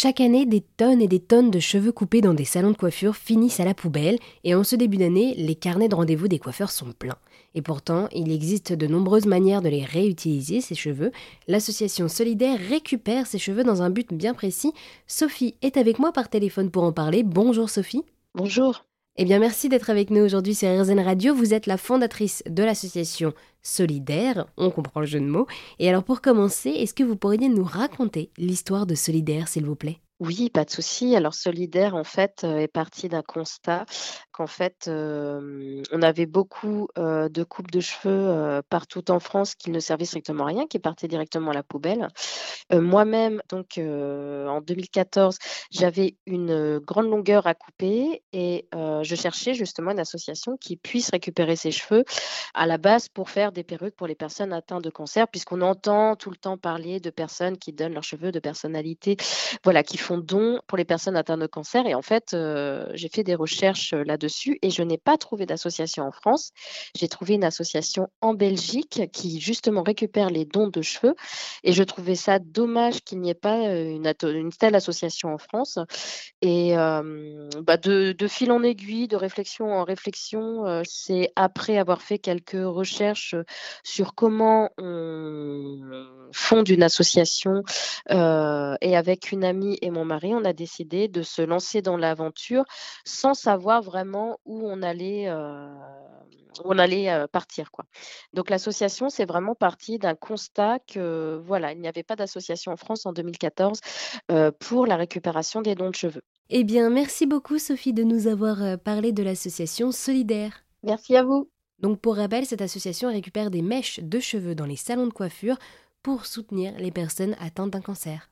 Chaque année, des tonnes et des tonnes de cheveux coupés dans des salons de coiffure finissent à la poubelle et en ce début d'année, les carnets de rendez-vous des coiffeurs sont pleins. Et pourtant, il existe de nombreuses manières de les réutiliser, ces cheveux. L'association Solidaire récupère ces cheveux dans un but bien précis. Sophie est avec moi par téléphone pour en parler. Bonjour Sophie. Bonjour. Eh bien, merci d'être avec nous aujourd'hui sur RZN Radio. Vous êtes la fondatrice de l'association Solidaire, on comprend le jeu de mots. Et alors, pour commencer, est-ce que vous pourriez nous raconter l'histoire de Solidaire, s'il vous plaît? Oui, pas de souci. Alors Solidaire, en fait, est parti d'un constat qu'en fait, on avait beaucoup de coupes de cheveux partout en France qui ne servaient strictement à rien, qui partaient directement à la poubelle. Moi-même, donc en 2014, j'avais une grande longueur à couper et je cherchais justement une association qui puisse récupérer ses cheveux à la base pour faire des perruques pour les personnes atteintes de cancer, puisqu'on entend tout le temps parler de personnes qui donnent leurs cheveux, de personnalités, voilà, qui font don pour les personnes atteintes de cancer. Et en fait, euh, j'ai fait des recherches euh, là-dessus et je n'ai pas trouvé d'association en France. J'ai trouvé une association en Belgique qui justement récupère les dons de cheveux. Et je trouvais ça dommage qu'il n'y ait pas euh, une, une, telle association en France. Et bah de, de, fil en aiguille, de réflexion en réflexion, c'est après avoir fait quelques recherches sur comment on fonde une association et avec une amie et mon mari, on a décidé de se lancer dans l'aventure sans savoir vraiment où on allait, euh, on allait euh, partir. Quoi. Donc l'association, c'est vraiment parti d'un constat que voilà, il n'y avait pas d'association en France en 2014 euh, pour la récupération des dons de cheveux. Eh bien, merci beaucoup Sophie de nous avoir parlé de l'association Solidaire. Merci à vous. Donc pour rappel, cette association récupère des mèches de cheveux dans les salons de coiffure pour soutenir les personnes atteintes d'un cancer.